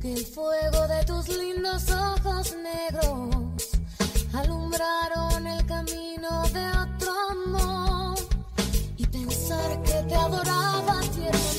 Porque el fuego de tus lindos ojos negros alumbraron el camino de otro amor. Y pensar que te adoraba tiernamente,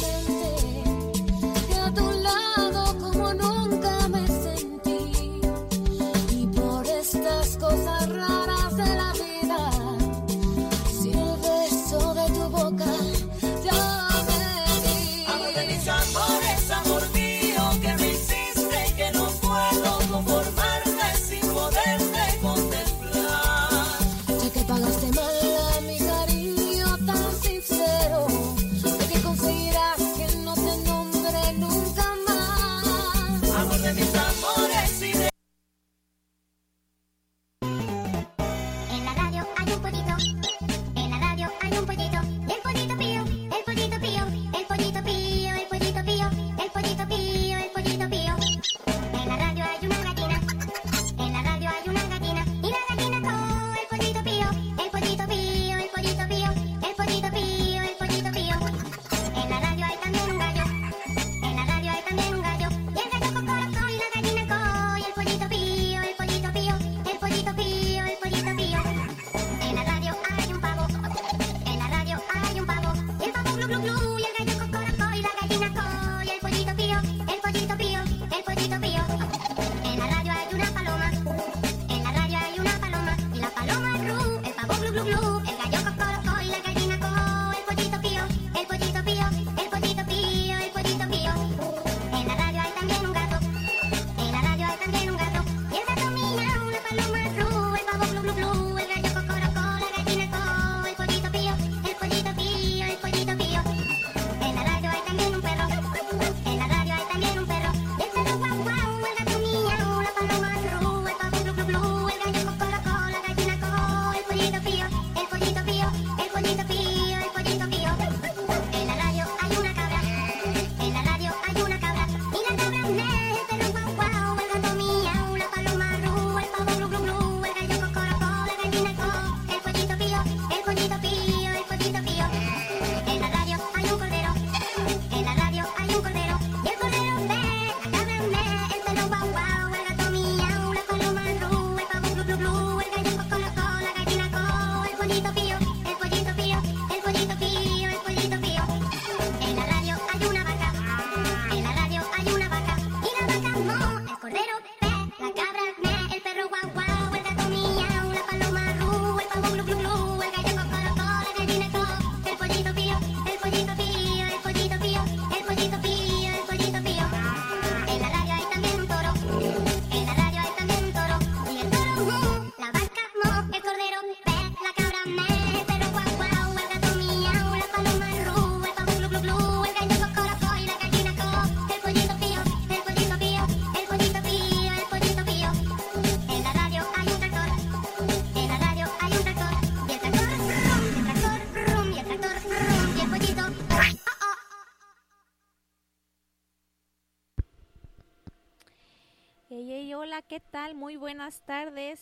¿qué tal? Muy buenas tardes.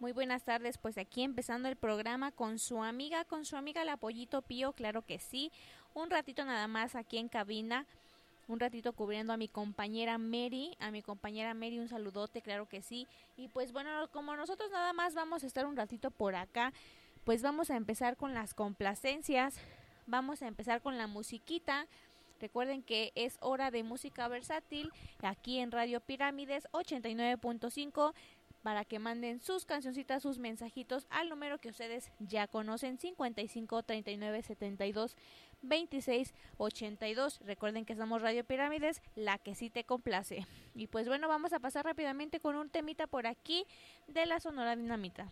Muy buenas tardes, pues aquí empezando el programa con su amiga, con su amiga la Pollito Pío, claro que sí. Un ratito nada más aquí en cabina, un ratito cubriendo a mi compañera Mary, a mi compañera Mary un saludote, claro que sí. Y pues bueno, como nosotros nada más vamos a estar un ratito por acá, pues vamos a empezar con las complacencias, vamos a empezar con la musiquita. Recuerden que es hora de música versátil aquí en Radio Pirámides 89.5 para que manden sus cancioncitas, sus mensajitos al número que ustedes ya conocen 55 39 72 26 82. Recuerden que somos Radio Pirámides, la que sí te complace. Y pues bueno, vamos a pasar rápidamente con un temita por aquí de la Sonora Dinamita.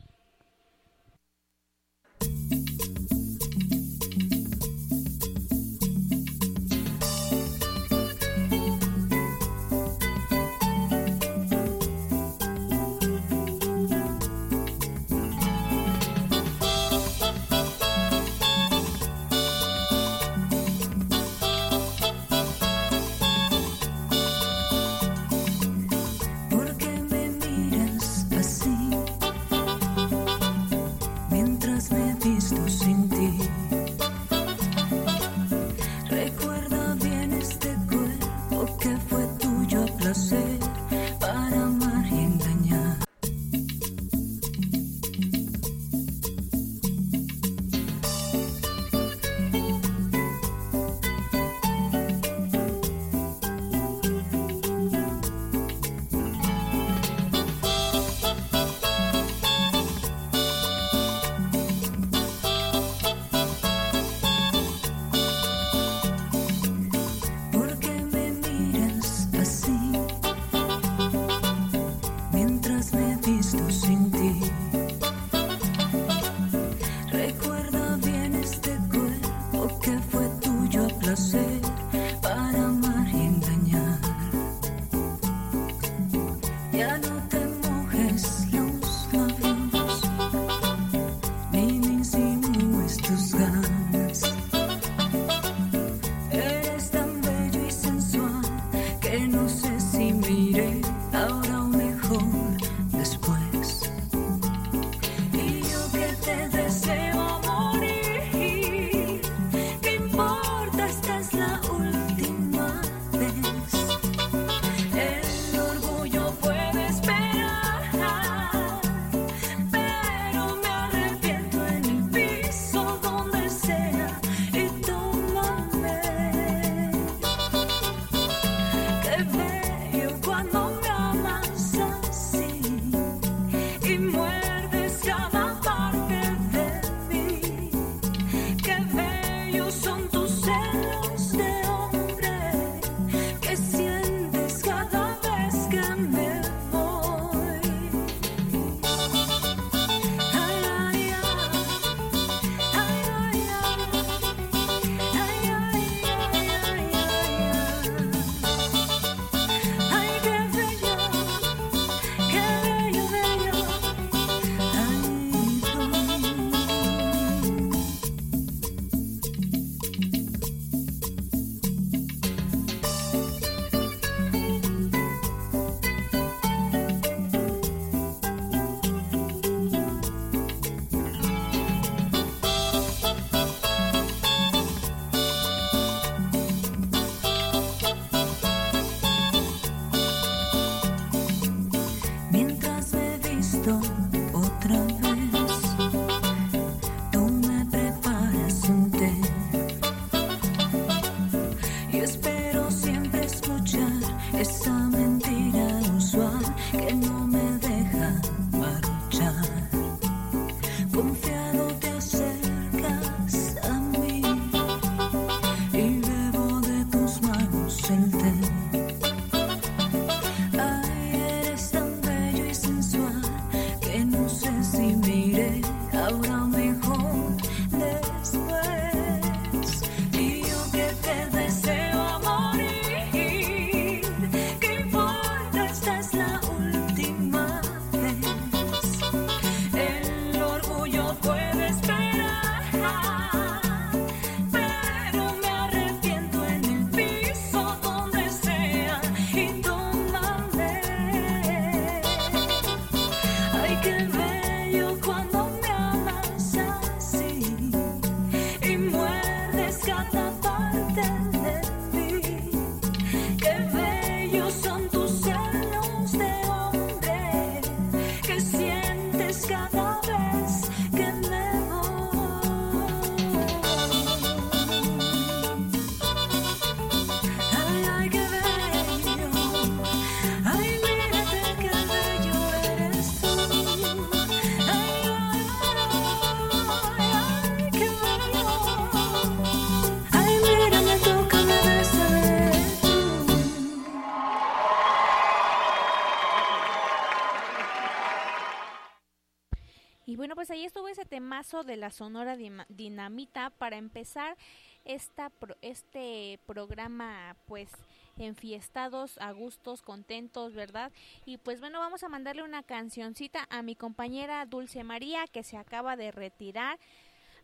Temazo de la Sonora Dinamita para empezar esta este programa pues enfiestados, a gustos, contentos, ¿verdad? Y pues bueno, vamos a mandarle una cancioncita a mi compañera Dulce María que se acaba de retirar.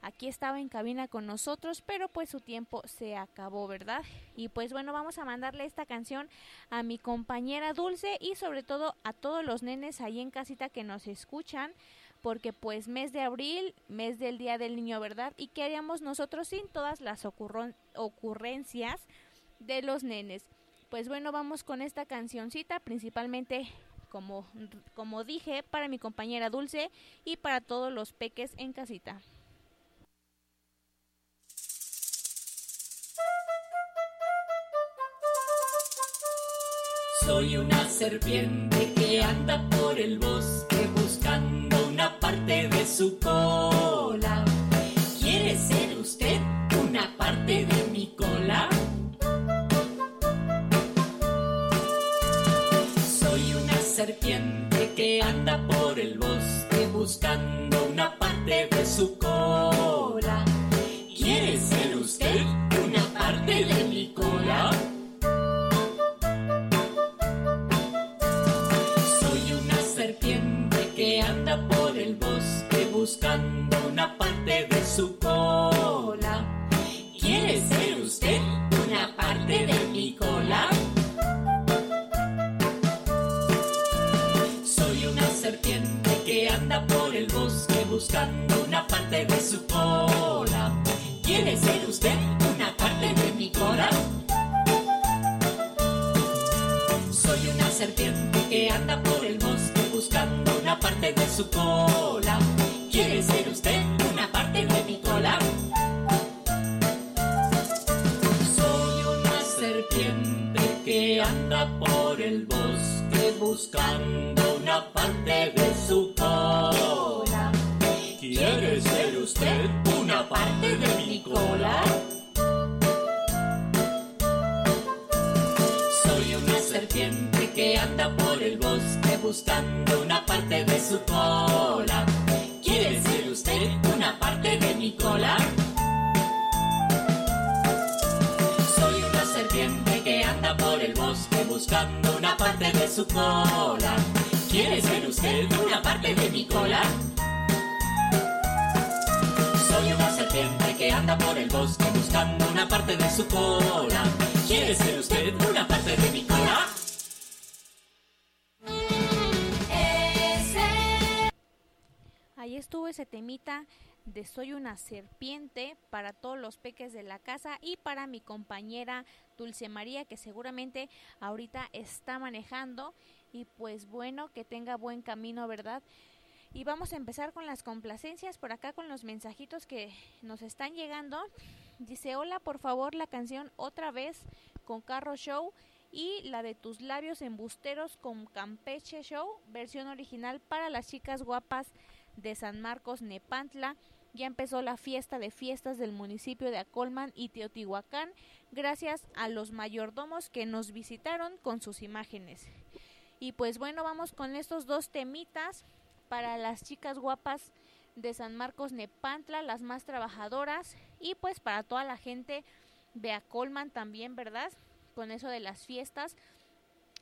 Aquí estaba en cabina con nosotros, pero pues su tiempo se acabó, ¿verdad? Y pues bueno, vamos a mandarle esta canción a mi compañera Dulce y sobre todo a todos los nenes ahí en casita que nos escuchan porque pues mes de abril, mes del Día del Niño, ¿verdad? ¿Y qué haríamos nosotros sin todas las ocurrencias de los nenes? Pues bueno, vamos con esta cancioncita, principalmente como, como dije, para mi compañera Dulce y para todos los peques en casita. Soy una serpiente que anda por el bosque buscando una parte de su cola. ¿Quiere ser usted una parte de mi cola? Soy una serpiente que anda por el bosque buscando una parte de su cola. ¿Quiere ser usted una parte de mi cola? Una parte de su cola. ¿Quiere ser usted una parte de mi cola? Soy una serpiente que anda por el bosque buscando una parte de su cola. ¿Quiere ser usted una parte de mi cola? Soy una serpiente que anda por el bosque buscando una parte de su cola. ¿Quiere ser usted una parte de mi cola? Soy una serpiente que anda por el bosque buscando una parte de su cola. ¿Quiere ser usted una parte de mi cola? Soy una serpiente que anda por el bosque buscando una parte de su cola. ¿Quiere ser usted una parte de mi cola? Soy una serpiente que anda por el bosque buscando una parte de su cola. ¿Quiere ser usted una parte de mi cola? Soy una serpiente que anda por el bosque buscando una parte de su cola. ¿Quiere ser usted una parte de mi cola? Ahí estuvo ese temita de Soy una serpiente para todos los peques de la casa y para mi compañera Dulce María que seguramente ahorita está manejando y pues bueno, que tenga buen camino, ¿verdad? Y vamos a empezar con las complacencias por acá con los mensajitos que nos están llegando. Dice, hola, por favor, la canción otra vez con Carro Show y la de tus labios embusteros con Campeche Show, versión original para las chicas guapas de San Marcos, Nepantla. Ya empezó la fiesta de fiestas del municipio de Acolman y Teotihuacán, gracias a los mayordomos que nos visitaron con sus imágenes. Y pues bueno, vamos con estos dos temitas para las chicas guapas de San Marcos, Nepantla, las más trabajadoras, y pues para toda la gente de Acolman también, ¿verdad? Con eso de las fiestas.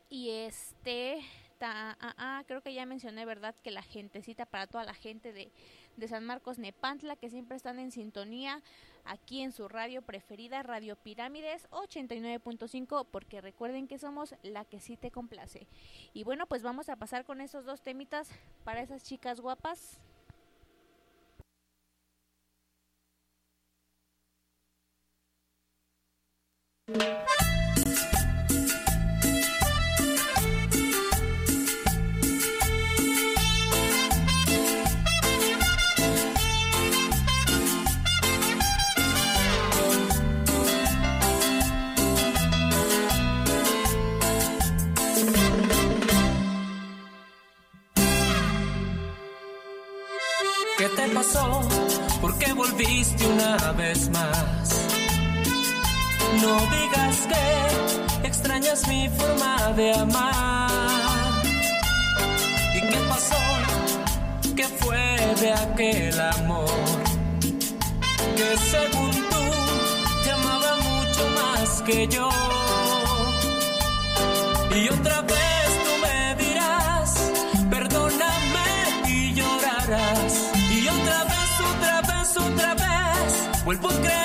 Y este Ta- ah, ah, creo que ya mencioné, ¿verdad? Que la gentecita para toda la gente de, de San Marcos Nepantla, que siempre están en sintonía aquí en su radio preferida, Radio Pirámides 89.5, porque recuerden que somos la que sí te complace. Y bueno, pues vamos a pasar con esos dos temitas para esas chicas guapas. Volviste una vez más? No digas que extrañas mi forma de amar. ¿Y qué pasó? ¿Qué fue de aquel amor? Que según tú te amaba mucho más que yo. Y otra vez vez, vuelvo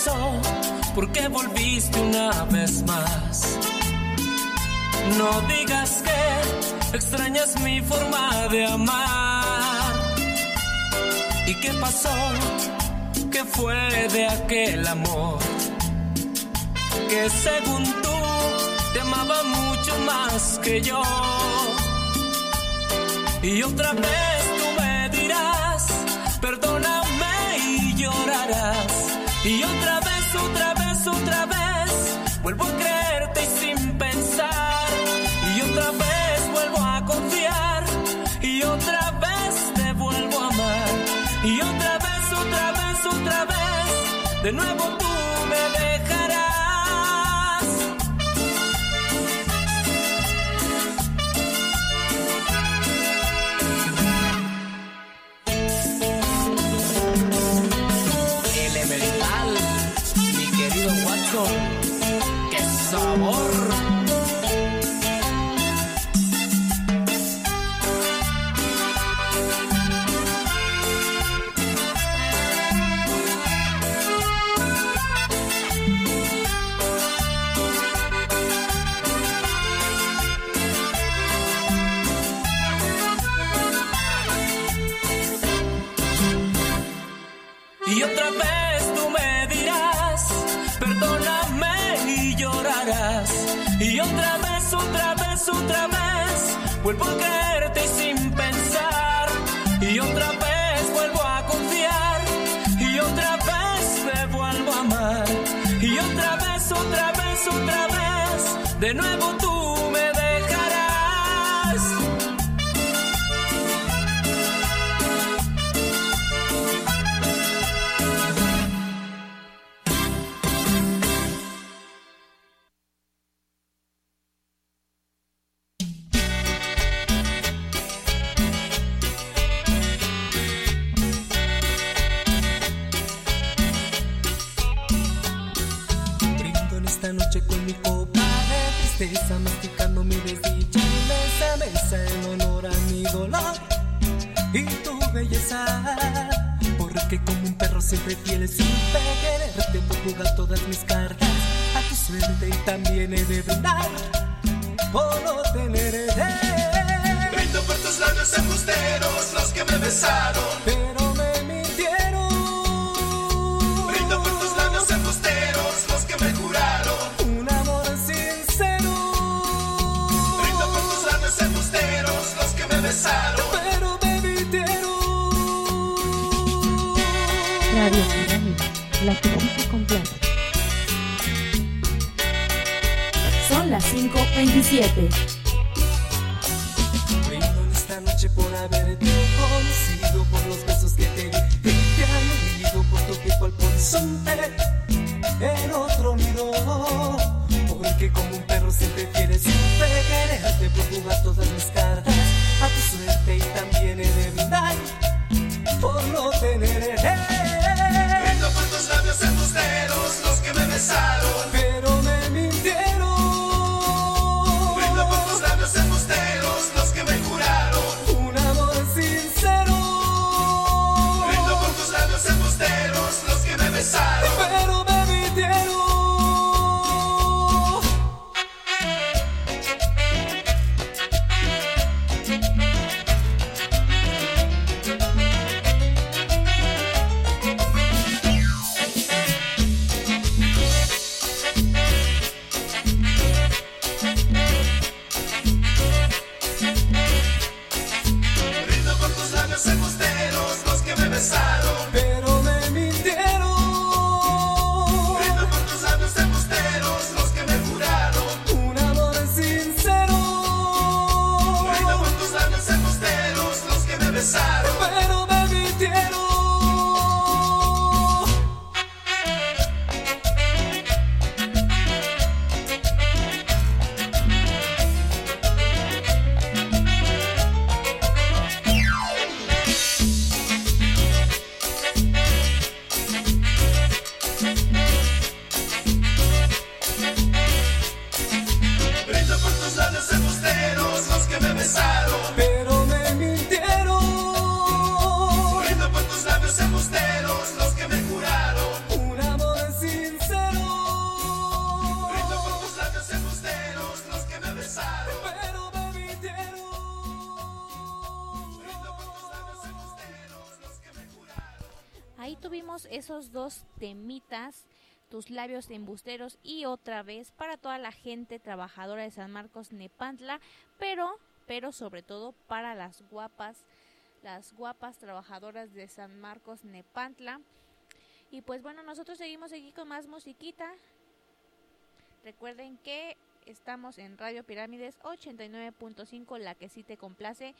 ¿Qué te pasó? ¿Por qué volviste una vez más? No digas que extrañas mi forma de amar. ¿Y qué pasó? ¿Qué fue de aquel amor? Que según tú te amaba mucho más que yo. Y otra vez tú me dirás, perdóname y llorarás. Y otra vuelvo a creerte y sin pensar. Y otra vez vuelvo a confiar. Y otra vez te vuelvo a amar. Y otra vez, otra vez, otra vez, de nuevo tú vez, vuelvo 5.27. Brindo en esta noche por haberte conocido, por los besos que te di, te han por tu pico al horizonte, en otro nido. Porque como un perro siempre fiel supe quererte, por jugar todas mis cartas tus labios embusteros y otra vez para toda la gente trabajadora de San Marcos Nepantla, pero, pero sobre todo para las guapas, las guapas trabajadoras de San Marcos Nepantla. Y pues bueno, nosotros seguimos aquí con más musiquita. Recuerden que estamos en Radio Pirámides 89.5, la que sí te complace.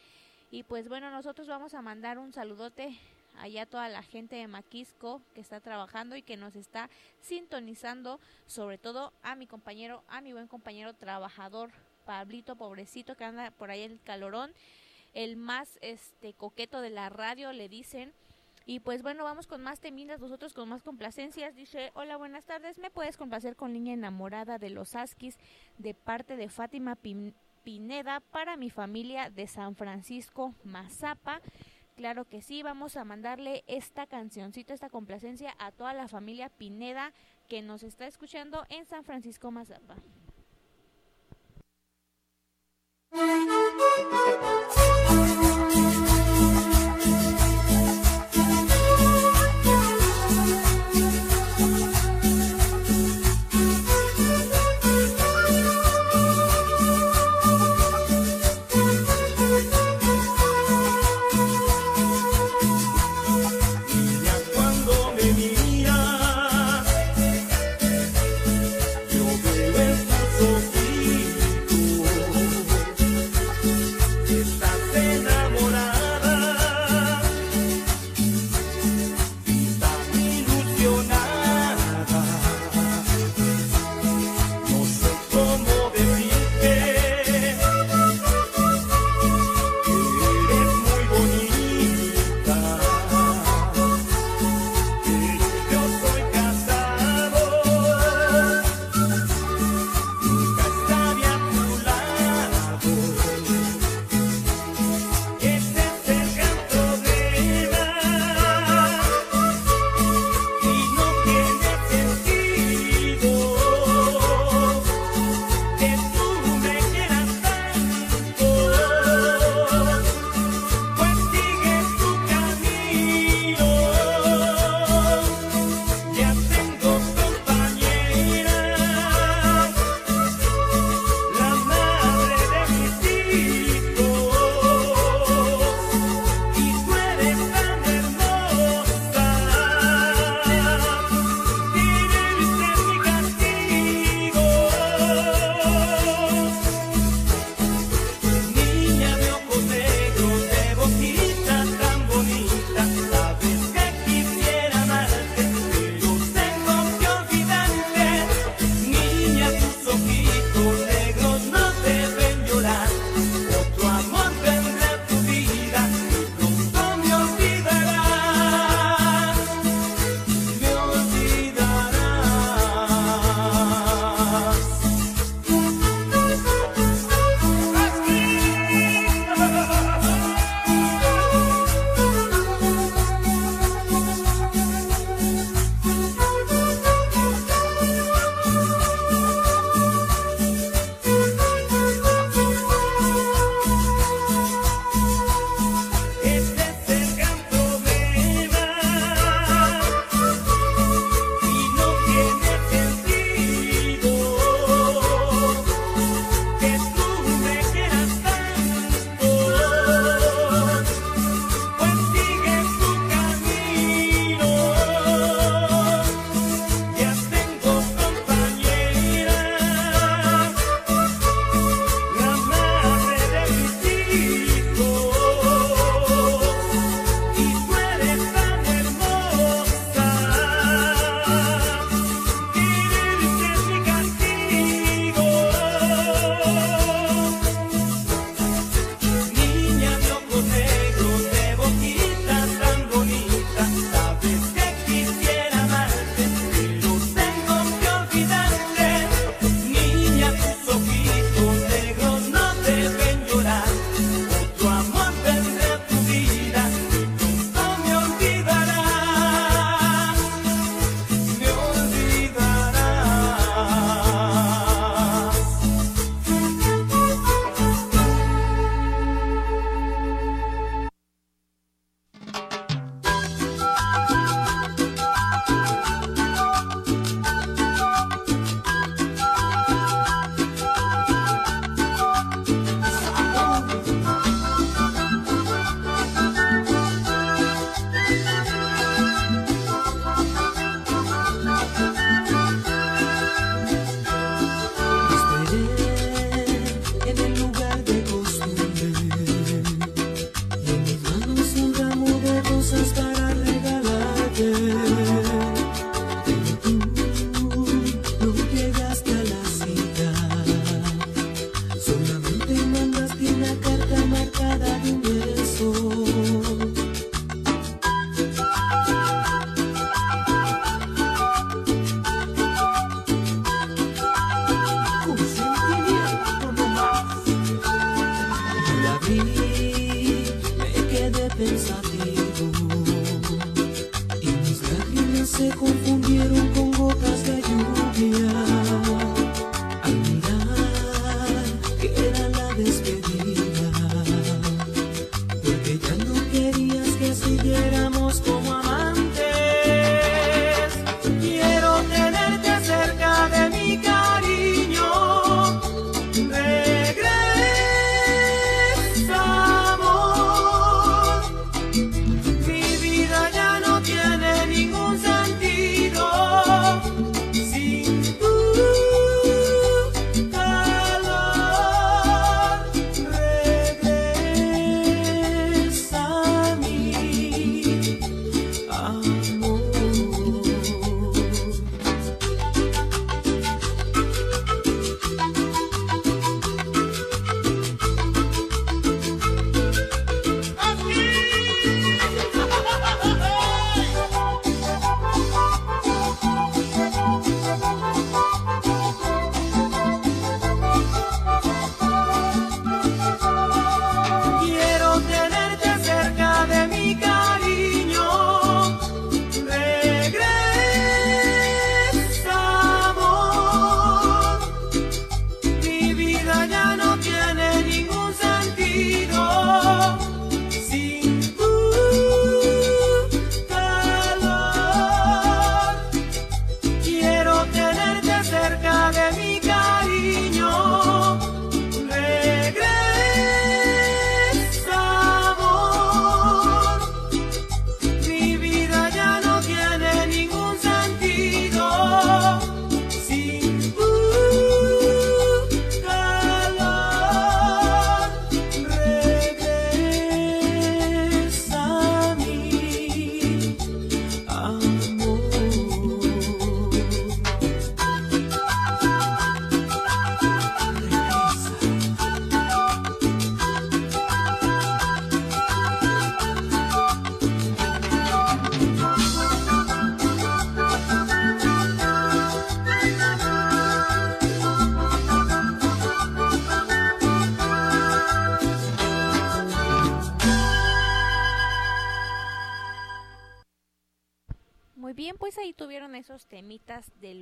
Y pues bueno, nosotros vamos a mandar un saludote allá toda la gente de Maquisco que está trabajando y que nos está sintonizando, sobre todo a mi compañero, a mi buen compañero trabajador, Pablito, pobrecito, que anda por ahí en el calorón, el más este coqueto de la radio, le dicen. Y pues bueno, vamos con más temidas, nosotros con más complacencias. Dice, hola, buenas tardes, ¿me puedes complacer con Niña Enamorada de los Askis de parte de Fátima Pin- Pineda para mi familia de San Francisco Mazapa? Claro que sí, vamos a mandarle esta cancioncita, esta complacencia a toda la familia Pineda que nos está escuchando en San Francisco Mazapa.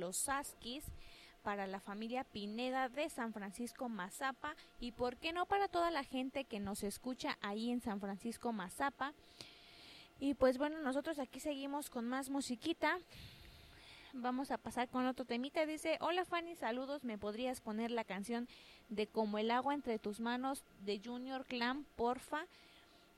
Los Askis para la familia Pineda de San Francisco Mazapa y por qué no para toda la gente que nos escucha ahí en San Francisco Mazapa. Y pues bueno, nosotros aquí seguimos con más musiquita. Vamos a pasar con otro temita. Dice, hola Fanny, saludos. ¿Me podrías poner la canción de Como el agua entre tus manos de Junior Clan, porfa?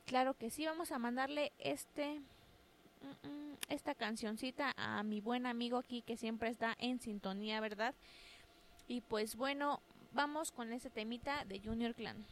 Claro que sí, vamos a mandarle este mm, mm, esta cancioncita a mi buen amigo aquí que siempre está en sintonía, ¿verdad? Y pues bueno, vamos con ese temita de Junior Clan.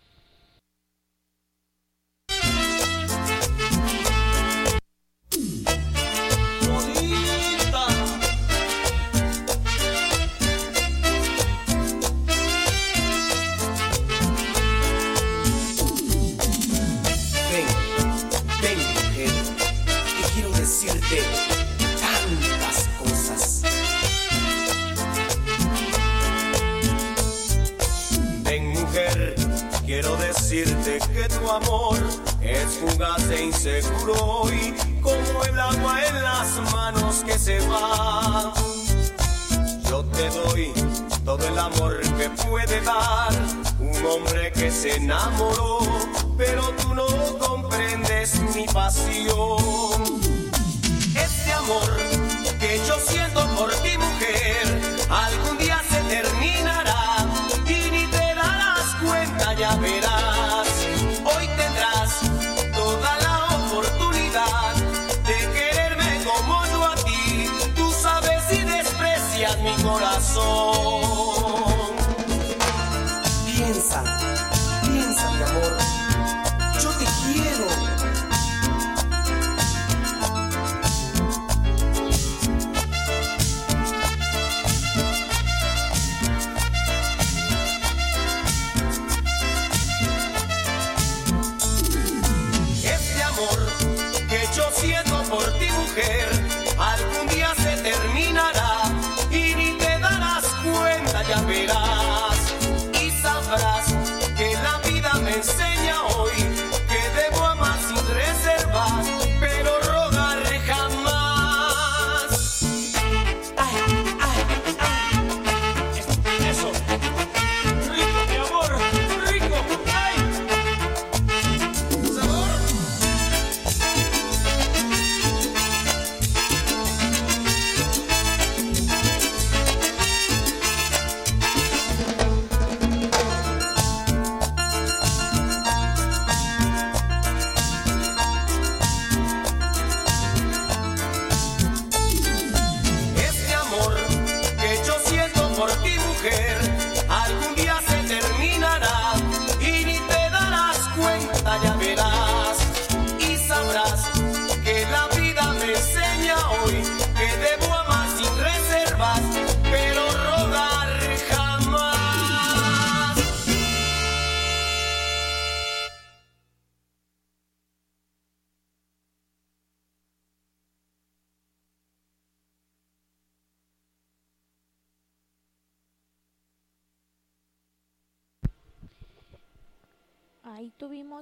Amor es fugaz e inseguro y como el agua en las manos que se va. Yo te doy todo el amor que puede dar un hombre que se enamoró, pero tú no comprendes mi pasión. Este amor que yo siento por ti, mujer, algún día se terminará corazón.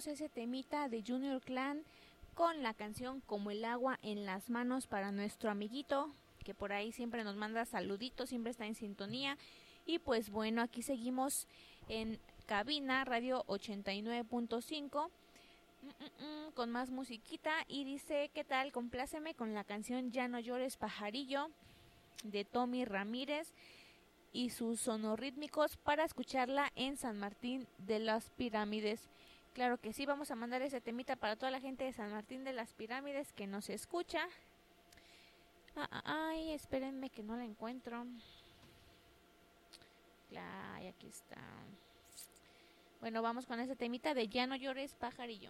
Ese temita de Junior Clan con la canción Como el agua en las manos para nuestro amiguito, que por ahí siempre nos manda saluditos, siempre está en sintonía. Y pues bueno, aquí seguimos en cabina, radio 89.5. mm, mm, mm, con más musiquita y dice, ¿qué tal? Compláceme con la canción Ya no llores pajarillo de Tommy Ramírez y sus sonorítmicos para escucharla en San Martín de las Pirámides. Claro que sí, vamos a mandar ese temita para toda la gente de San Martín de las Pirámides que nos escucha. Ah, ah, Ay, espérenme que no la encuentro. Ay, aquí está. Bueno, vamos con ese temita de Ya no llores pajarillo.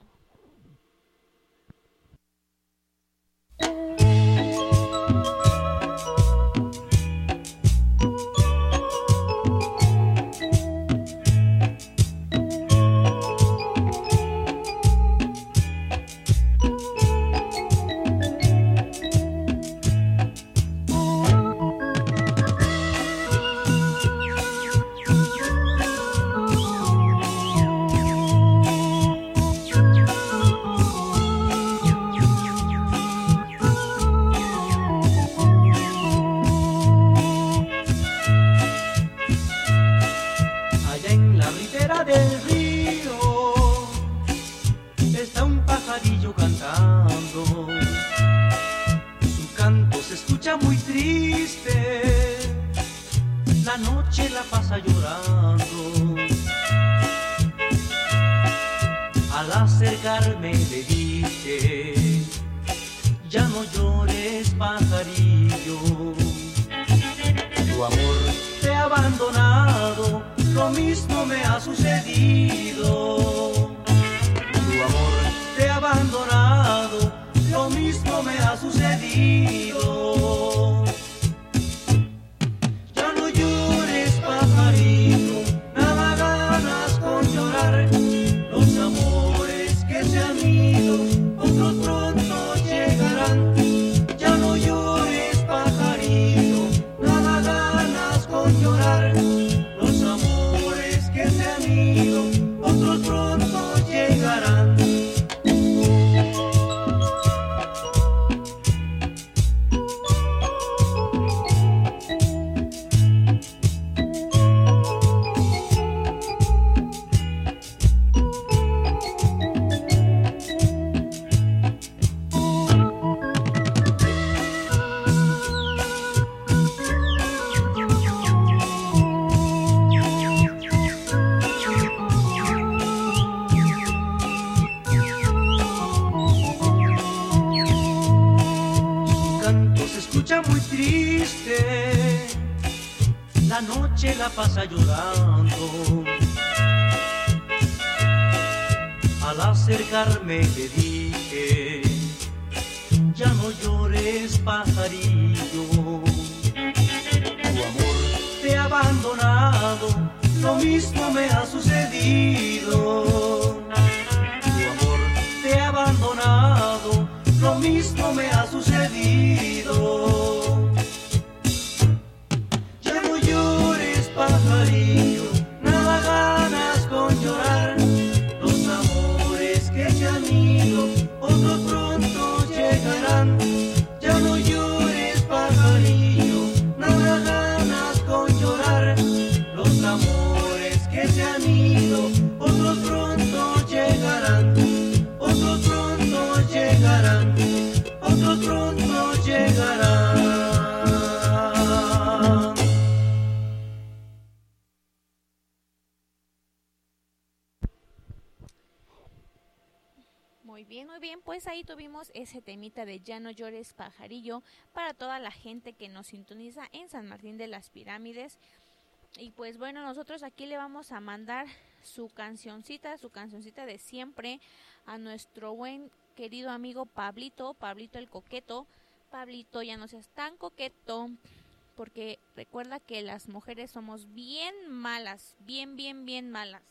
Noche la pasa llorando. Al acercarme le dije, ya no llores pajarillo, tu amor te ha abandonado, lo mismo me ha sucedido. Tu amor te ha abandonado, lo mismo me ha sucedido. Muy bien, pues ahí tuvimos ese temita de Ya no llores pajarillo para toda la gente que nos sintoniza en San Martín de las Pirámides. Y pues bueno, nosotros aquí le vamos a mandar su cancioncita, su cancioncita de siempre a nuestro buen querido amigo Pablito, Pablito el Coqueto, Pablito, ya no seas tan coqueto, porque recuerda que las mujeres somos bien malas, bien, bien, bien malas.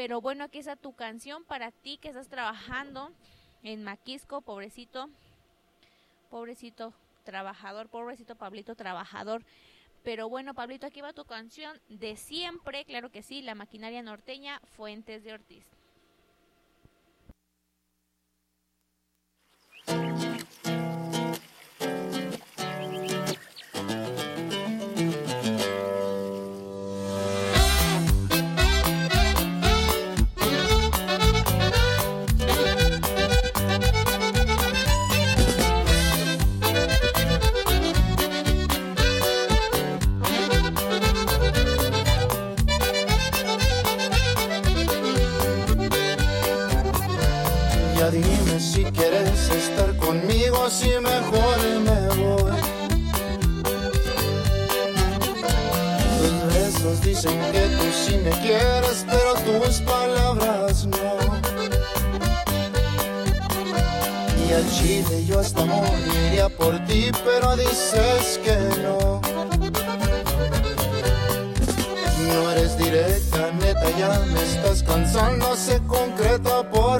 Pero bueno, aquí está tu canción para ti que estás trabajando en Maquisco, pobrecito, pobrecito trabajador, pobrecito Pablito trabajador. Pero bueno, Pablito, aquí va tu canción de siempre, claro que sí, la maquinaria norteña, Fuentes de Ortiz. Si mejor me voy. Tus besos dicen que tú sí me quieres, pero tus palabras no. Y al chile yo hasta moriría por ti, pero dices que no. No eres directa, neta, ya me estás cansando, sé concreta, por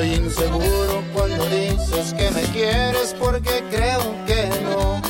Soy inseguro cuando dices que me quieres porque creo que no.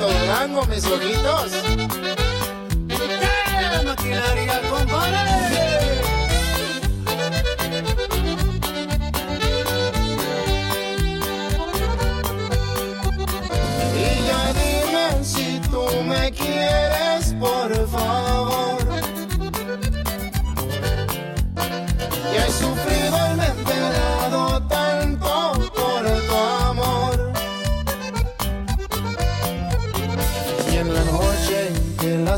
Mérito Durango, mis ojitos. ¡Eh, maquinaria, compadre! Y ya dime si tú me quieres, por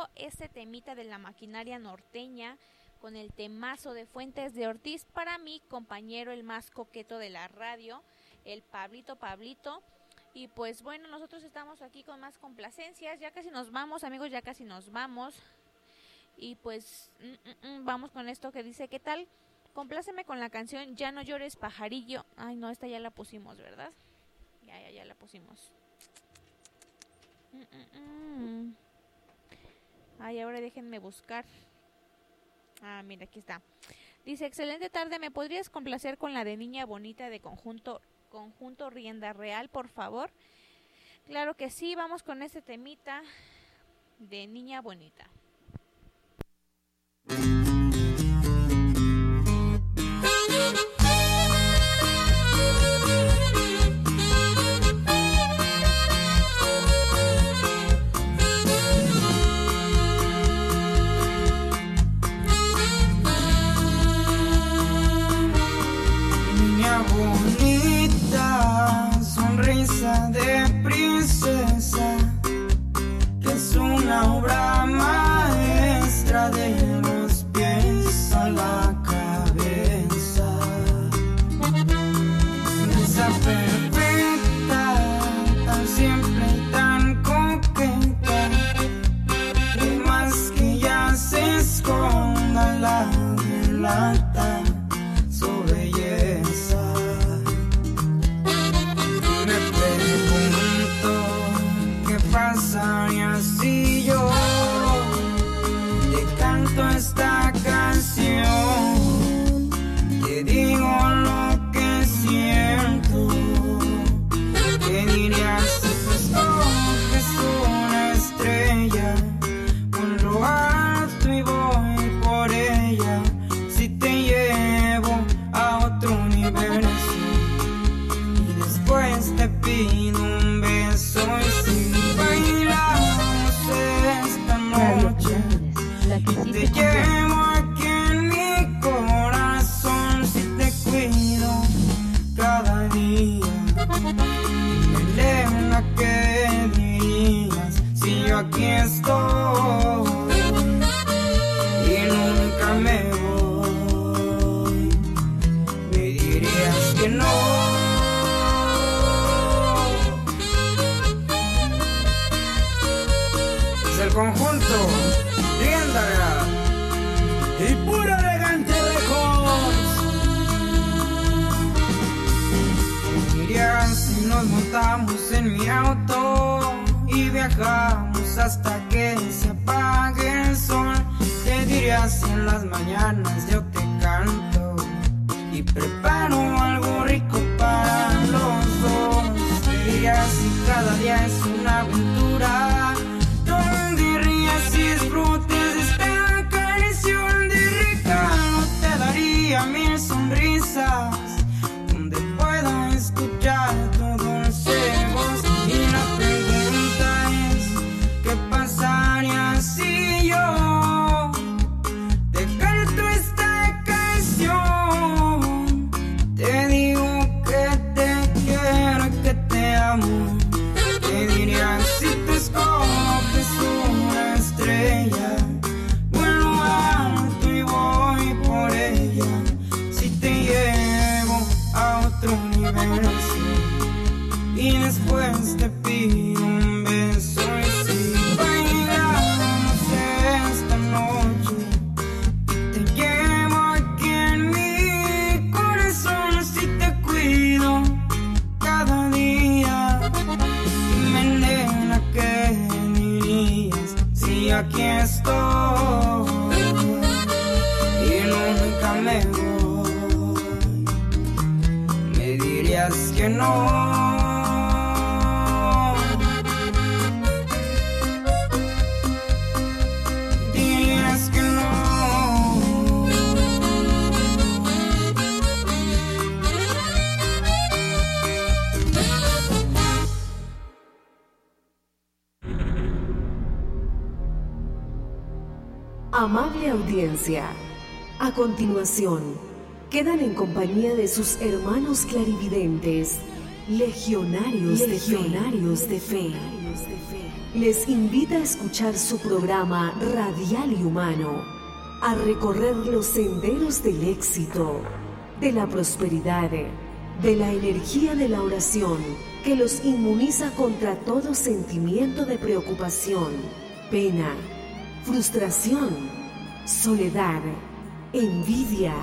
Estuvo ese temita de la maquinaria norteña con el temazo de Fuentes de Ortiz para mi compañero el más coqueto de la radio, el Pablito Pablito. Y pues bueno, nosotros estamos aquí con más complacencias, ya casi nos vamos, amigos, ya casi nos vamos. Y pues mm, mm, mm, vamos con esto que dice, ¿qué tal? Compláceme con la canción Ya no llores pajarillo. Ay, no, esta ya la pusimos, ¿verdad? Ya, ya, ya la pusimos. Mm. Ay, ahora déjenme buscar. Ah, mira, aquí está. Dice, excelente tarde, ¿me podrías complacer con la de Niña Bonita de conjunto, conjunto Rienda Real, por favor? Claro que sí, vamos con este temita de niña bonita. Es el conjunto Riéndaga y pura elegante records ¿Qué dirías si nos montamos en mi auto y viajamos hasta que se apague el sol? ¿Qué dirías si en las mañanas yo te canto y preparo algo rico para los dos? ¿Qué dirías si cada día es una aventura? A continuación quedan en compañía de sus hermanos clarividentes, legionarios, legionarios de fe. Les invita a escuchar su programa radial y humano, a recorrer los senderos del éxito, de la prosperidad, de la energía de la oración que los inmuniza contra todo sentimiento de preocupación, pena, frustración, soledad, envidia.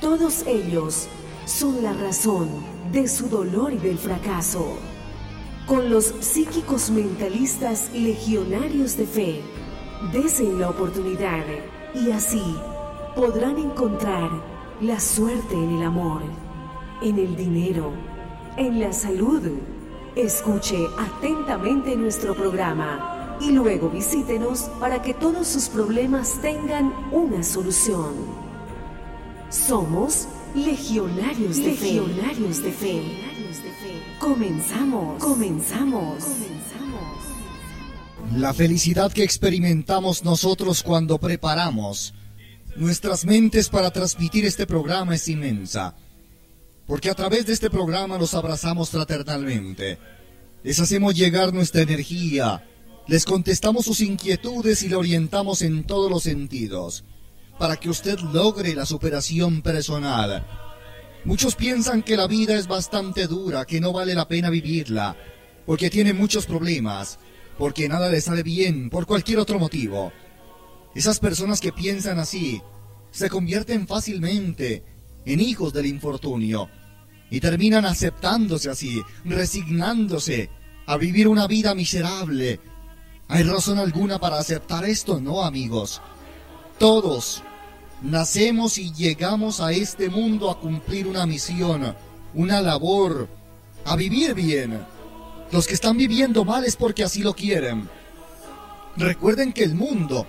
Todos ellos son la razón de su dolor y del fracaso. Con los psíquicos mentalistas legionarios de fe, desen la oportunidad y así podrán encontrar la suerte en el amor, en el dinero, en la salud, Escuche atentamente nuestro programa y luego visítenos para que todos sus problemas tengan una solución. Somos legionarios de legionarios de fe. Comenzamos, comenzamos. La felicidad que experimentamos nosotros cuando preparamos nuestras mentes para transmitir este programa es inmensa, porque a través de este programa los abrazamos fraternalmente, les hacemos llegar nuestra energía, les contestamos sus inquietudes y le orientamos en todos los sentidos, para que usted logre la superación personal. Muchos piensan que la vida es bastante dura, que no vale la pena vivirla, porque tiene muchos problemas, porque nada le sale bien, por cualquier otro motivo. Esas personas que piensan así se convierten fácilmente en hijos del infortunio y terminan aceptándose así, resignándose a vivir una vida miserable. ¿Hay razón alguna para aceptar esto? No, amigos. Todos nacemos y llegamos a este mundo a cumplir una misión, una labor, a vivir bien. Los que están viviendo mal es porque así lo quieren. Recuerden que el mundo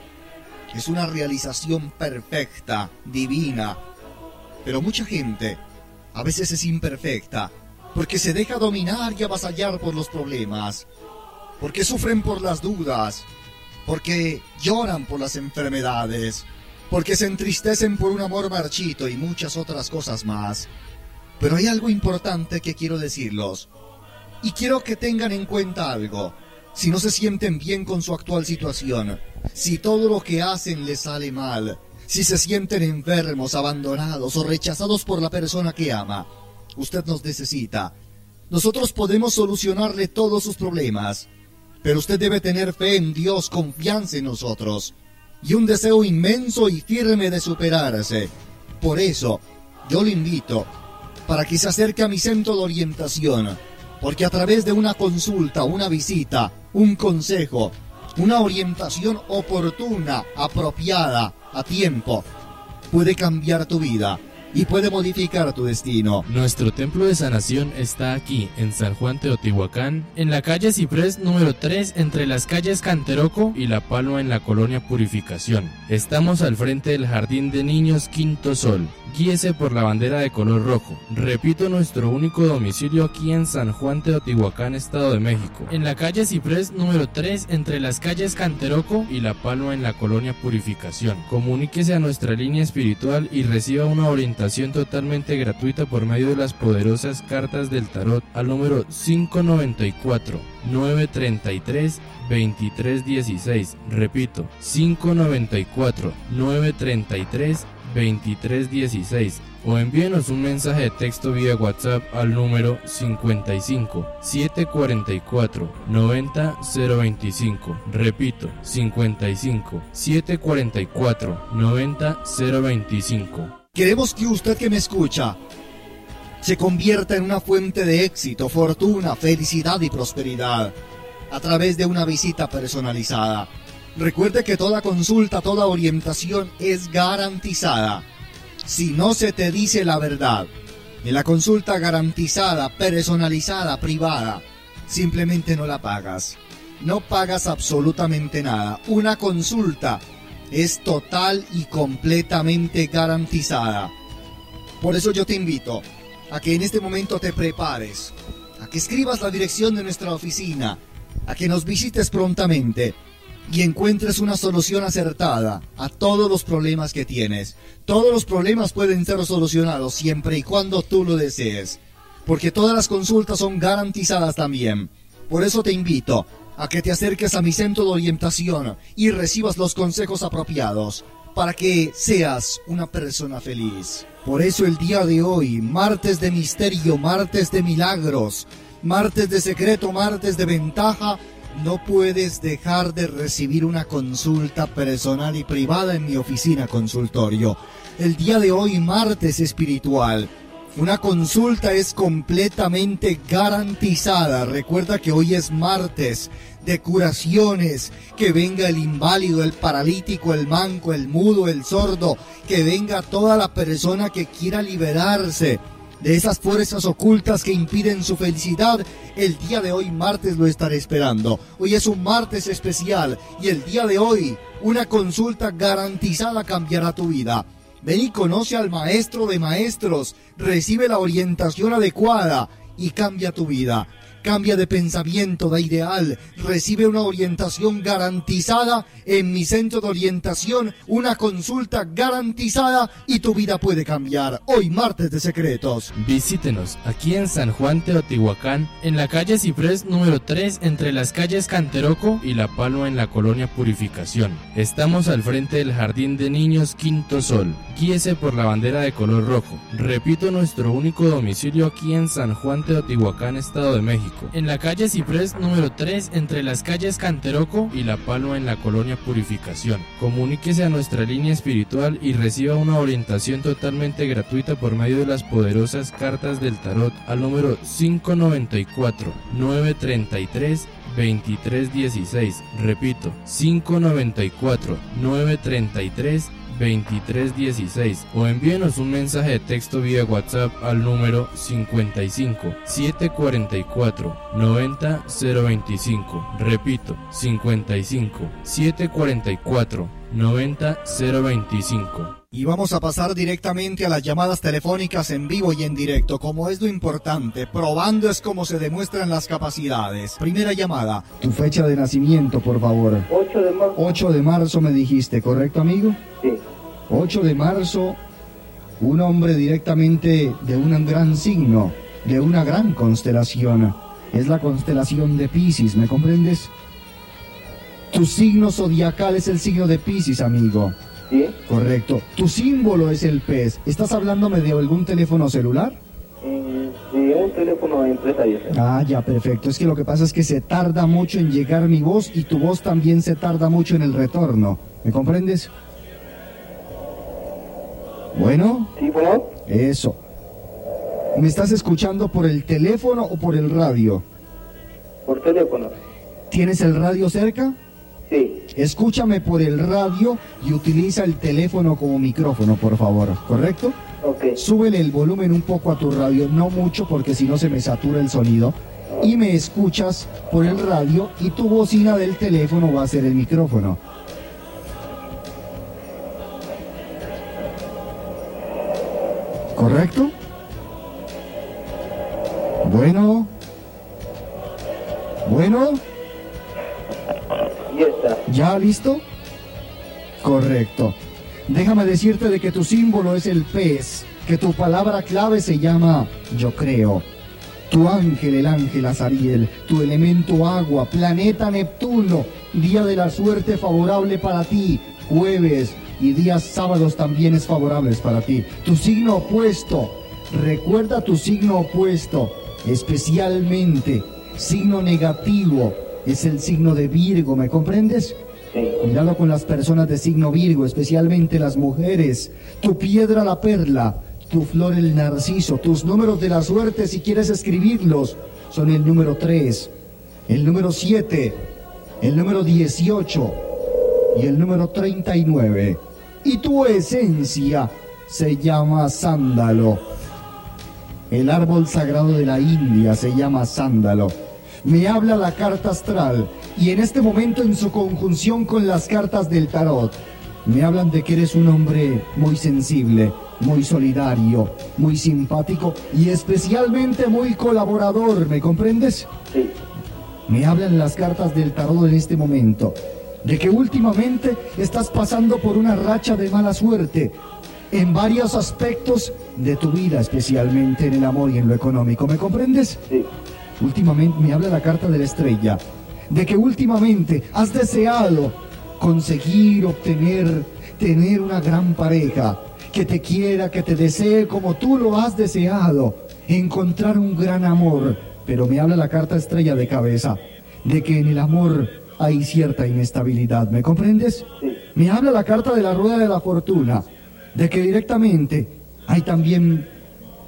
es una realización perfecta, divina. Pero mucha gente a veces es imperfecta porque se deja dominar y avasallar por los problemas, porque sufren por las dudas, porque lloran por las enfermedades, porque se entristecen por un amor marchito y muchas otras cosas más. Pero hay algo importante que quiero decirlos. Y quiero que tengan en cuenta algo. Si no se sienten bien con su actual situación, si todo lo que hacen les sale mal, si se sienten enfermos, abandonados o rechazados por la persona que ama, usted nos necesita. Nosotros podemos solucionarle todos sus problemas, pero usted debe tener fe en Dios, confianza en nosotros y un deseo inmenso y firme de superarse. Por eso, yo le invito para que se acerque a mi centro de orientación, porque a través de una consulta, una visita, un consejo, una orientación oportuna, apropiada, a tiempo, puede cambiar tu vida y puede modificar tu destino. Nuestro templo de sanación está aquí, en San Juan Teotihuacán, en la calle Ciprés número 3, entre las calles Canteroco y La Palma en la colonia Purificación. Estamos al frente del Jardín de Niños Quinto Sol. Guíese por la bandera de color rojo. Repito, nuestro único domicilio aquí en San Juan Teotihuacán, Estado de México. En la calle Ciprés número 3, entre las calles Canteroco y La Palma en la colonia Purificación. Comuníquese a nuestra línea espiritual y reciba una orientación totalmente gratuita por medio de las poderosas cartas del tarot al número 594 933 2316. Repito, 594 933 2316 o envíenos un mensaje de texto vía WhatsApp al número 55 744 90 025. Repito, 55 744 90 025. Queremos que usted que me escucha se convierta en una fuente de éxito, fortuna, felicidad y prosperidad a través de una visita personalizada. Recuerde que toda consulta, toda orientación es garantizada. Si no se te dice la verdad, en la consulta garantizada, personalizada, privada, simplemente no la pagas. No pagas absolutamente nada. Una consulta es total y completamente garantizada. Por eso yo te invito a que en este momento te prepares, a que escribas la dirección de nuestra oficina, a que nos visites prontamente y encuentres una solución acertada a todos los problemas que tienes. Todos los problemas pueden ser solucionados siempre y cuando tú lo desees, porque todas las consultas son garantizadas también. Por eso te invito a que te acerques a mi centro de orientación y recibas los consejos apropiados para que seas una persona feliz. Por eso el día de hoy, martes de misterio, martes de milagros, martes de secreto, martes de ventaja, no puedes dejar de recibir una consulta personal y privada en mi oficina consultorio. El día de hoy, martes espiritual. Una consulta es completamente garantizada. Recuerda que hoy es martes de curaciones. Que venga el inválido, el paralítico, el manco, el mudo, el sordo. Que venga toda la persona que quiera liberarse de esas fuerzas ocultas que impiden su felicidad, el día de hoy martes lo estaré esperando. Hoy es un martes especial y el día de hoy una consulta garantizada cambiará tu vida. Ven y conoce al maestro de maestros, recibe la orientación adecuada y cambia tu vida. Cambia de pensamiento, de ideal, recibe una orientación garantizada en mi centro de orientación, una consulta garantizada y tu vida puede cambiar. Hoy martes de secretos. Visítenos aquí en San Juan Teotihuacán, en la calle Ciprés número 3, entre las calles Canteroco y La Palma en la colonia Purificación. Estamos al frente del Jardín de Niños Quinto Sol. Guíese por la bandera de color rojo. Repito, nuestro único domicilio aquí en San Juan Teotihuacán, Estado de México. En la calle Ciprés número 3, entre las calles Canteroco y La Palma en la colonia Purificación. Comuníquese a nuestra línea espiritual y reciba una orientación totalmente gratuita por medio de las poderosas cartas del tarot al número 594 933 2316. Repito, 594 933 2316 o envíenos un mensaje de texto vía WhatsApp al número 55 744 90 025. Repito, 55 744 90 025. Y vamos a pasar directamente a las llamadas telefónicas en vivo y en directo, como es lo importante. Probando es como se demuestran las capacidades. Primera llamada. Tu fecha de nacimiento, por favor. 8 de marzo. 8 de marzo me dijiste, ¿correcto, amigo? Sí. 8 de marzo, un hombre directamente de un gran signo, de una gran constelación. Es la constelación de Pisces, ¿me comprendes? Tu signo zodiacal es el signo de Pisces, amigo. Sí. Correcto. Tu símbolo es el pez. ¿Estás hablándome de algún teléfono celular? Mm, De un teléfono de empresa. Ah, ya, perfecto. Es que lo que pasa es que se tarda mucho en llegar mi voz y tu voz también se tarda mucho en el retorno. ¿Me comprendes? Bueno. Sí, bueno. Eso. ¿Me estás escuchando por el teléfono o por el radio? Por teléfono. ¿Tienes el radio cerca? Sí. Escúchame por el radio y utiliza el teléfono como micrófono, por favor. ¿Correcto? Ok. Súbele el volumen un poco a tu radio, no mucho porque si no se me satura el sonido. Y me escuchas por el radio y tu bocina del teléfono va a ser el micrófono. ¿Correcto? Bueno. Bueno. ¿Ya listo? Correcto. Déjame decirte de que tu símbolo es el pez, que tu palabra clave se llama yo creo. Tu ángel, el ángel Azariel, tu elemento agua, planeta Neptuno, día de la suerte favorable para ti, jueves y días sábados también es favorables para ti. Tu signo opuesto, recuerda tu signo opuesto, especialmente signo negativo, es el signo de Virgo, ¿me comprendes? Cuidado con las personas de signo Virgo, especialmente las mujeres. Tu piedra la perla, tu flor el narciso, tus números de la suerte, si quieres escribirlos, son el número 3, el número 7, el número 18 y el número 39. Y tu esencia se llama sándalo. El árbol sagrado de la India se llama sándalo. Me habla la carta astral y en este momento en su conjunción con las cartas del tarot, me hablan de que eres un hombre muy sensible, muy solidario, muy simpático y especialmente muy colaborador, ¿me comprendes? Sí. Me hablan las cartas del tarot en este momento de que últimamente estás pasando por una racha de mala suerte en varios aspectos de tu vida, especialmente en el amor y en lo económico, ¿me comprendes? Sí. Últimamente me habla la carta de la estrella, de que últimamente has deseado conseguir, obtener, tener una gran pareja, que te quiera, que te desee como tú lo has deseado, encontrar un gran amor. Pero me habla la carta estrella de cabeza, de que en el amor hay cierta inestabilidad, ¿me comprendes? Sí. Me habla la carta de la rueda de la fortuna, de que directamente hay también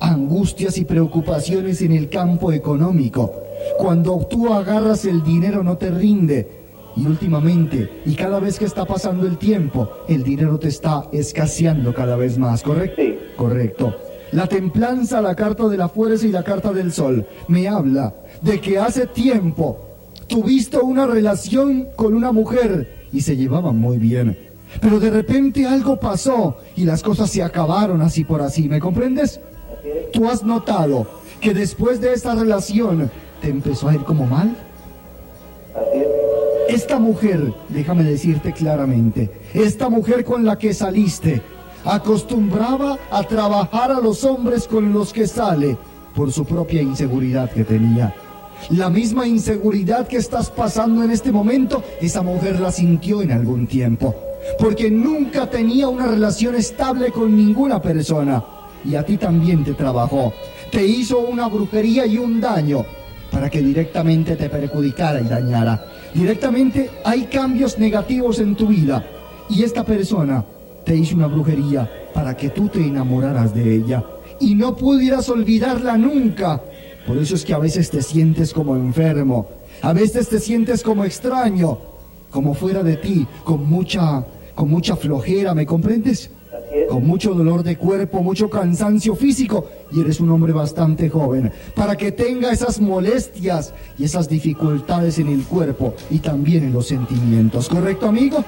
angustias y preocupaciones en el campo económico. Cuando tú agarras el dinero no te rinde. Y últimamente, y cada vez que está pasando el tiempo, el dinero te está escaseando cada vez más, ¿correcto? Sí. Correcto. La templanza, la carta de la fuerza y la carta del sol me habla de que hace tiempo tuviste una relación con una mujer y se llevaban muy bien. Pero de repente algo pasó y las cosas se acabaron así por así, ¿me comprendes? Tú has notado que después de esta relación te empezó a ir como mal. Esta mujer, déjame decirte claramente, esta mujer con la que saliste, acostumbraba a trabajar a los hombres con los que sale por su propia inseguridad que tenía. La misma inseguridad que estás pasando en este momento, esa mujer la sintió en algún tiempo, porque nunca tenía una relación estable con ninguna persona. Y a ti también te trabajó, te hizo una brujería y un daño para que directamente te perjudicara y dañara. Directamente hay cambios negativos en tu vida y esta persona te hizo una brujería para que tú te enamoraras de ella y no pudieras olvidarla nunca. Por eso es que a veces te sientes como enfermo, a veces te sientes como extraño, como fuera de ti, con mucha, con mucha flojera, ¿me comprendes? Con mucho dolor de cuerpo, mucho cansancio físico y eres un hombre bastante joven, para que tenga esas molestias y esas dificultades en el cuerpo y también en los sentimientos, ¿correcto amigo?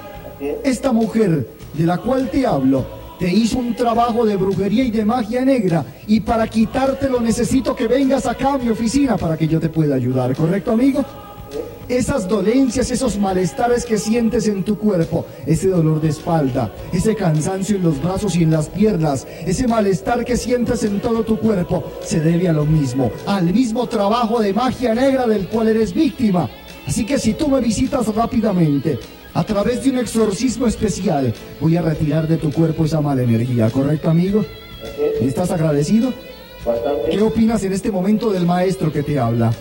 Esta mujer de la cual te hablo te hizo un trabajo de brujería y de magia negra y para quitártelo necesito que vengas acá a mi oficina para que yo te pueda ayudar, ¿correcto amigo? Esas dolencias, esos malestares que sientes en tu cuerpo, ese dolor de espalda, ese cansancio en los brazos y en las piernas, ese malestar que sientes en todo tu cuerpo, se debe a lo mismo, al mismo trabajo de magia negra del cual eres víctima. Así que si tú me visitas rápidamente, a través de un exorcismo especial, voy a retirar de tu cuerpo esa mala energía, ¿correcto amigo? ¿Estás agradecido? ¿Qué opinas en este momento del maestro que te habla?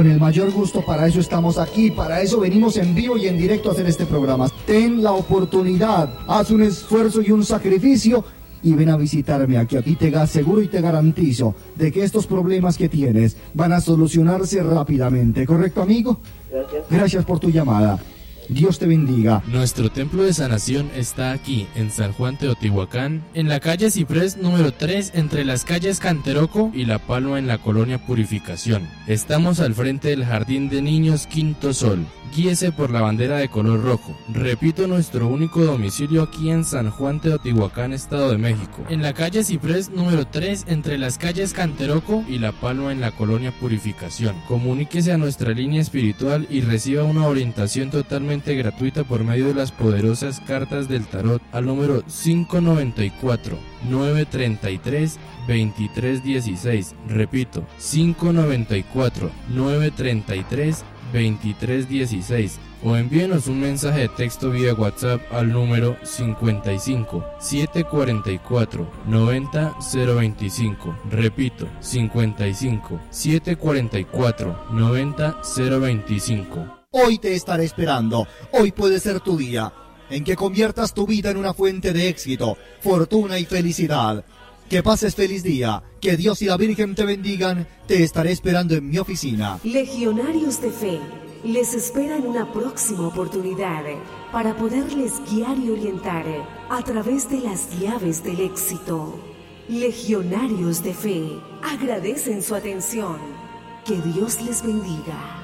Con el mayor gusto, para eso estamos aquí, para eso venimos en vivo y en directo a hacer este programa. Ten la oportunidad, haz un esfuerzo y un sacrificio y ven a visitarme aquí. Aquí te aseguro y te garantizo de que estos problemas que tienes van a solucionarse rápidamente. ¿Correcto, amigo? Gracias. Gracias por tu llamada. Dios te bendiga. Nuestro templo de sanación está aquí, en San Juan Teotihuacán, en la calle Ciprés número 3, entre las calles Canteroco y La Palma en la colonia Purificación. Estamos al frente del Jardín de Niños Quinto Sol. Guíese por la bandera de color rojo. Repito, nuestro único domicilio aquí en San Juan Teotihuacán, Estado de México. En la calle Ciprés número 3, entre las calles Canteroco y La Palma en la colonia Purificación. Comuníquese a nuestra línea espiritual y reciba una orientación totalmente gratuita por medio de las poderosas cartas del tarot al número 594 933 2316. Repito, 594 933 2316 o envíenos un mensaje de texto vía WhatsApp al número 55 744 90 025. Repito, 55 744 90 025. Hoy te estaré esperando. Hoy puede ser tu día en que conviertas tu vida en una fuente de éxito, fortuna y felicidad. Que pases feliz día. Que Dios y la Virgen te bendigan. Te estaré esperando en mi oficina. Legionarios de Fe les esperan una próxima oportunidad para poderles guiar y orientar a través de las llaves del éxito. Legionarios de Fe agradecen su atención. Que Dios les bendiga.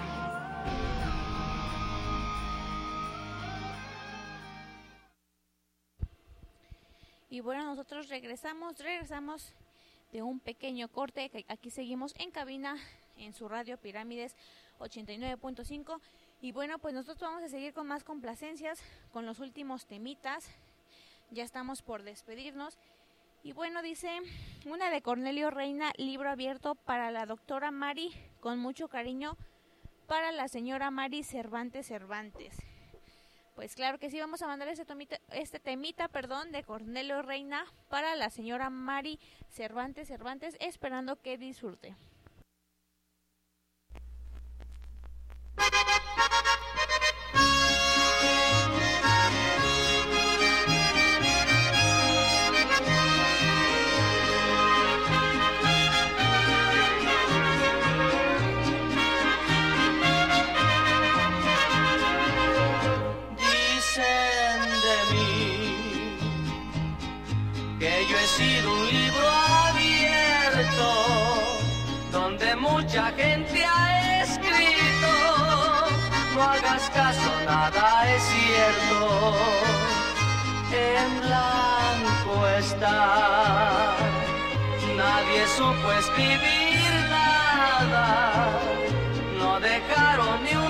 Y bueno, nosotros regresamos, regresamos de un pequeño corte. Aquí seguimos en cabina en su radio Pirámides 89.5. Y bueno, pues nosotros vamos a seguir con más complacencias, con los últimos temitas. Ya estamos por despedirnos. Y bueno, dice una de Cornelio Reina, libro abierto para la doctora Mari, con mucho cariño, para la señora Mari Cervantes Cervantes. Pues claro que sí, vamos a mandar este, tomita, este temita perdón, de Cornelio Reina para la señora Mari Cervantes Cervantes, esperando que disfrute. en blanco está. Nadie supo escribir nada, no dejaron ni un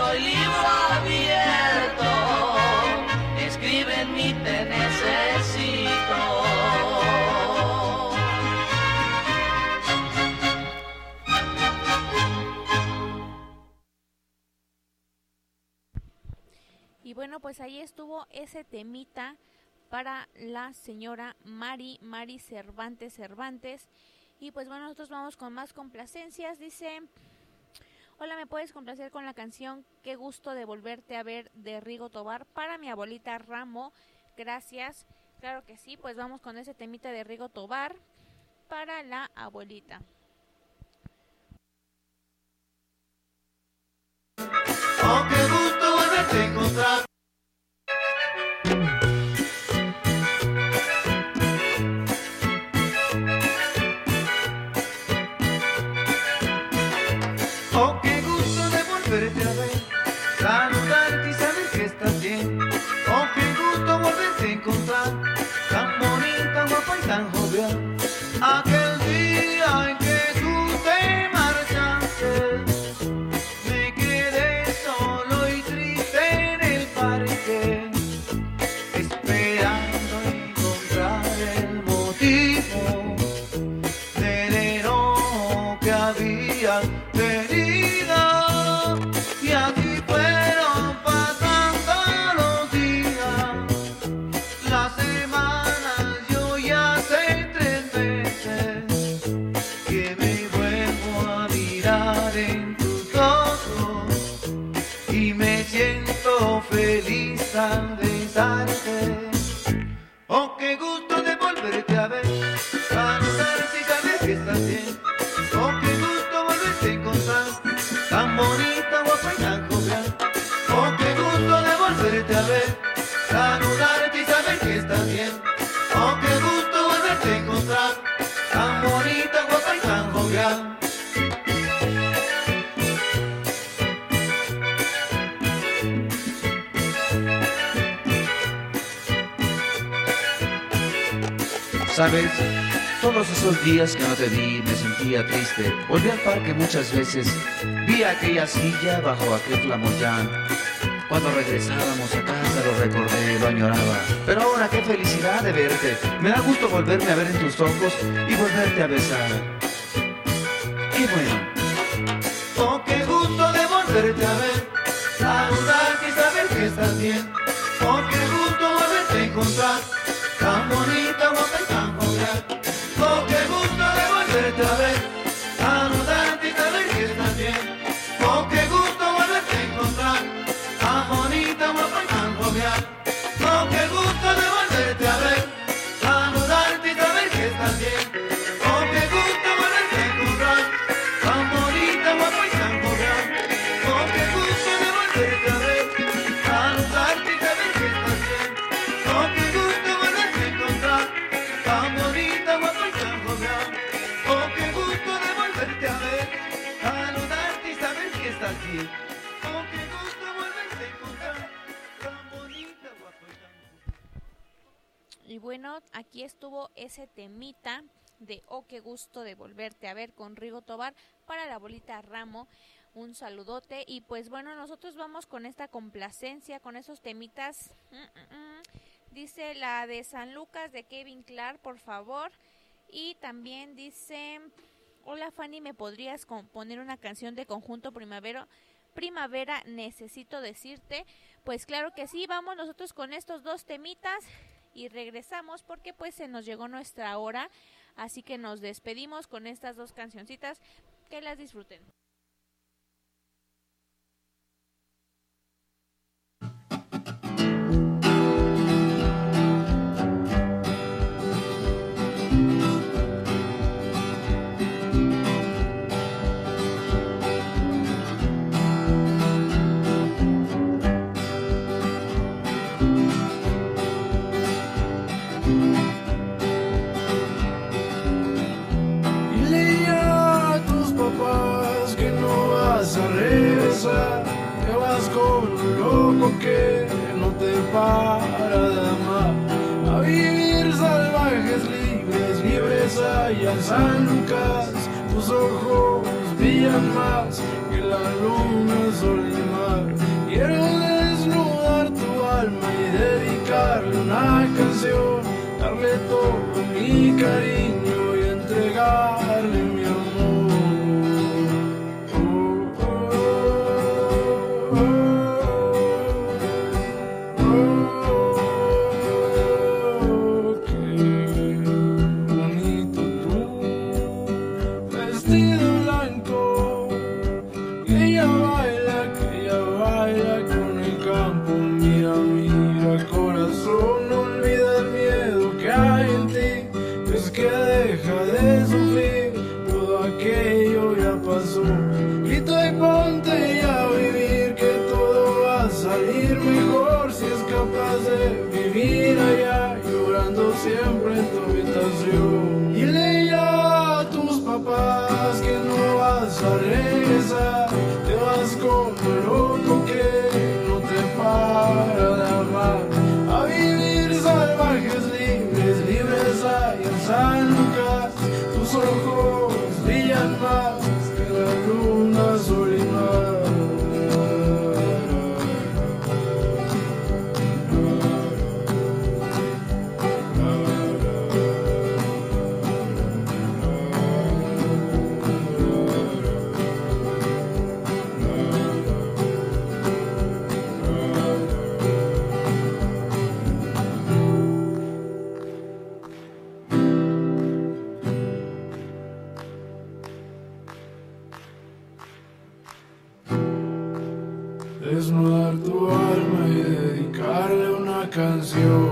soy libro abierto, escribe en te necesito. Y bueno, pues ahí estuvo ese temita para la señora Mari, Mari Cervantes Cervantes. Y pues bueno, nosotros vamos con más complacencias. Dice, Hola, ¿me puedes complacer con la canción Qué gusto de volverte a ver de Rigo Tobar para mi abuelita Ramo? Gracias. Claro que sí, pues vamos con ese temita de Rigo Tobar para la abuelita. Oh, qué gusto volverte a encontrar. días que no te vi me sentía triste. Volví al parque muchas veces, vi aquella silla bajo aquel flamoyán. Cuando regresábamos a casa lo recordé, lo añoraba. Pero ahora qué felicidad de verte. Me da gusto volverme a ver en tus ojos y volverte a besar. Rigo Tobar para la bolita Ramo. Un saludote y pues bueno, nosotros vamos con esta complacencia, con esos temitas. Mm, mm, mm. Dice la de San Lucas de Kevin Clark, por favor. Y también dice, hola Fanny, ¿me podrías componer una canción de conjunto primavera? Primavera, necesito decirte. Pues claro que sí, vamos nosotros con estos dos temitas y regresamos porque pues se nos llegó nuestra hora. Así que nos despedimos con estas dos cancioncitas. Que las disfruten. Que vas con un loco que no te para de amar. A vivir salvajes, libres, libres allá en San Lucas, tus ojos brillan más que la luna, sol y mar. Quiero desnudar tu alma y dedicarle una canción, darle todo mi cariño y entregarle llorando canción.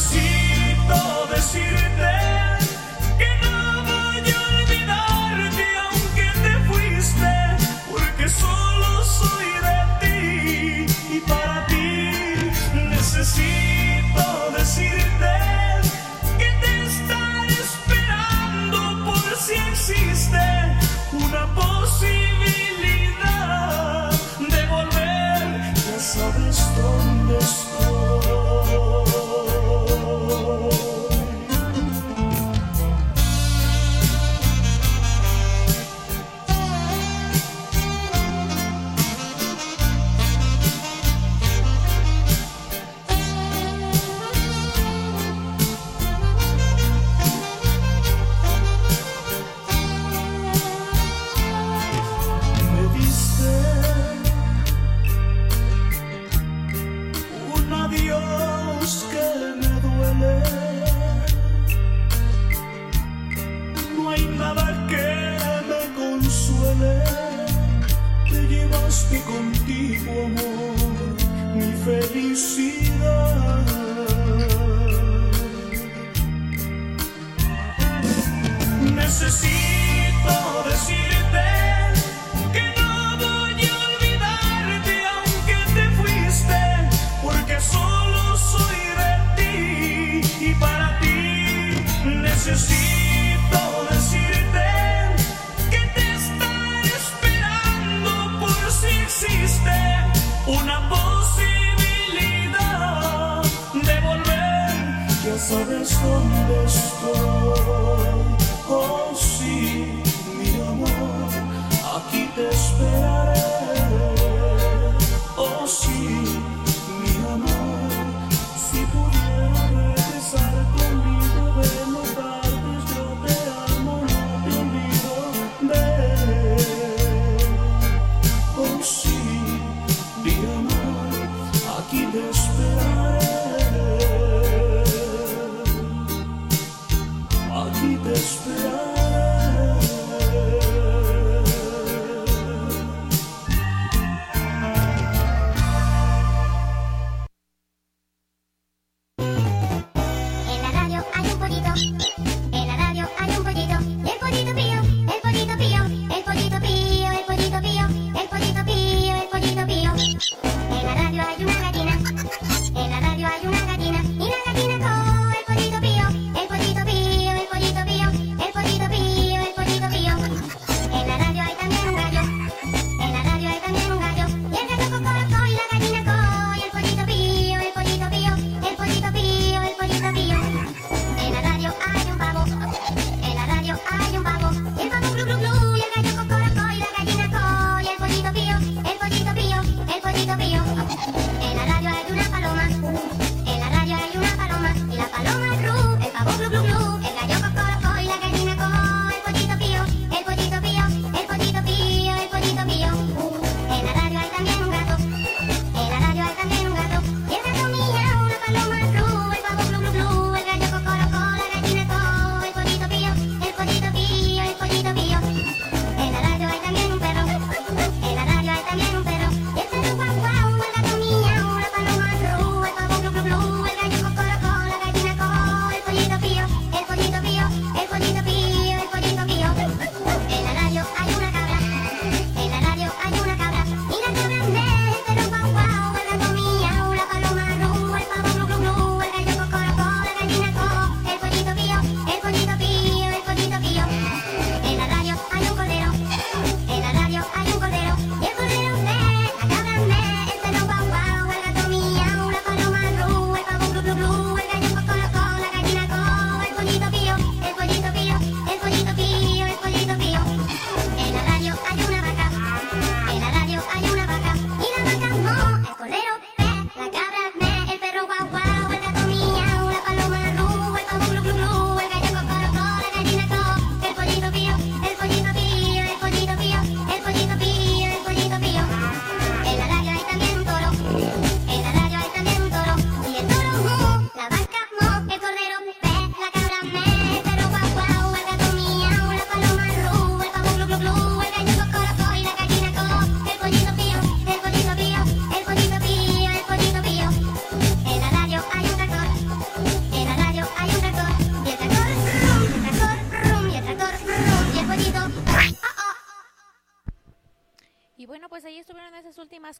Necesito decirte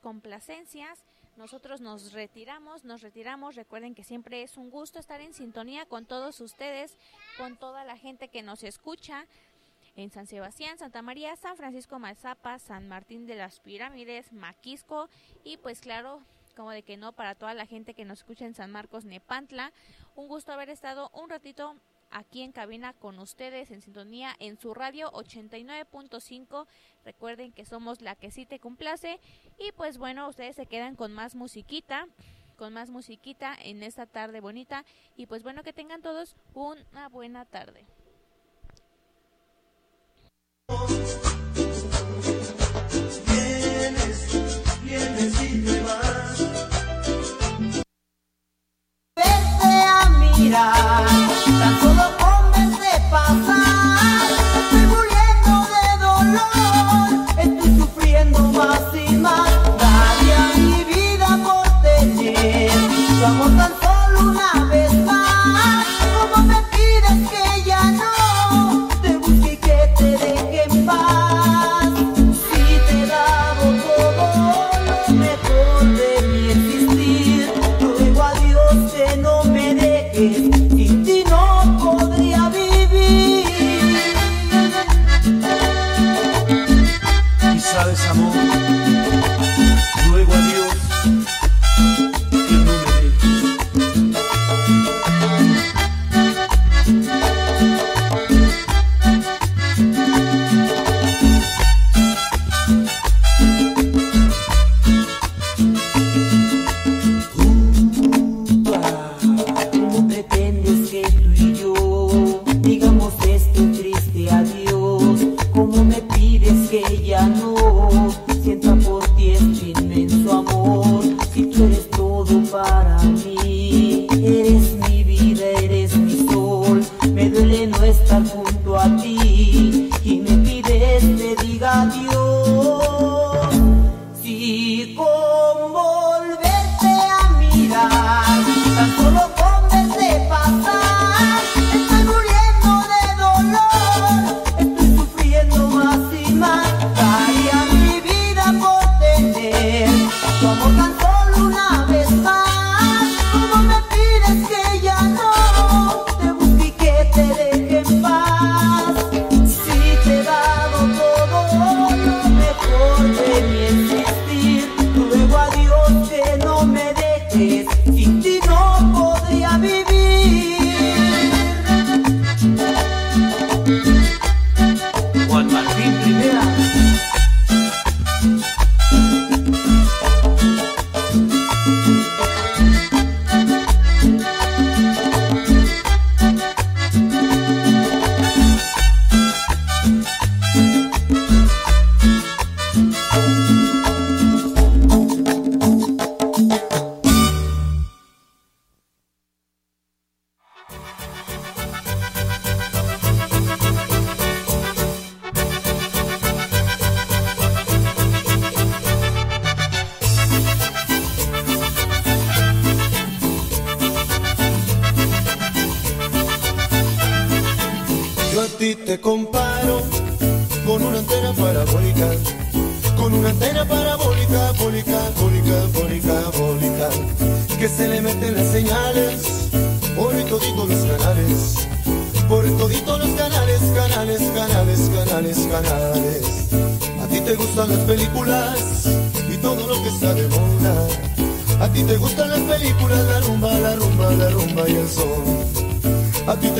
complacencias. Nosotros nos retiramos, nos retiramos. Recuerden que siempre es un gusto estar en sintonía con todos ustedes, con toda la gente que nos escucha en San Sebastián, Santa María, San Francisco Mazapa, San Martín de las Pirámides, Maquisco y pues claro, como de que no, para toda la gente que nos escucha en San Marcos, Nepantla. Un gusto haber estado un ratito aquí en cabina con ustedes en sintonía en su radio 89.5 Recuerden que somos la que sí te complace. Y pues bueno, ustedes se quedan con más musiquita, con más musiquita en esta tarde bonita. Y pues bueno, que tengan todos una buena tarde. Vienes, vienes y te vas. Vete a mirar,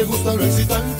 te gusta lo excitante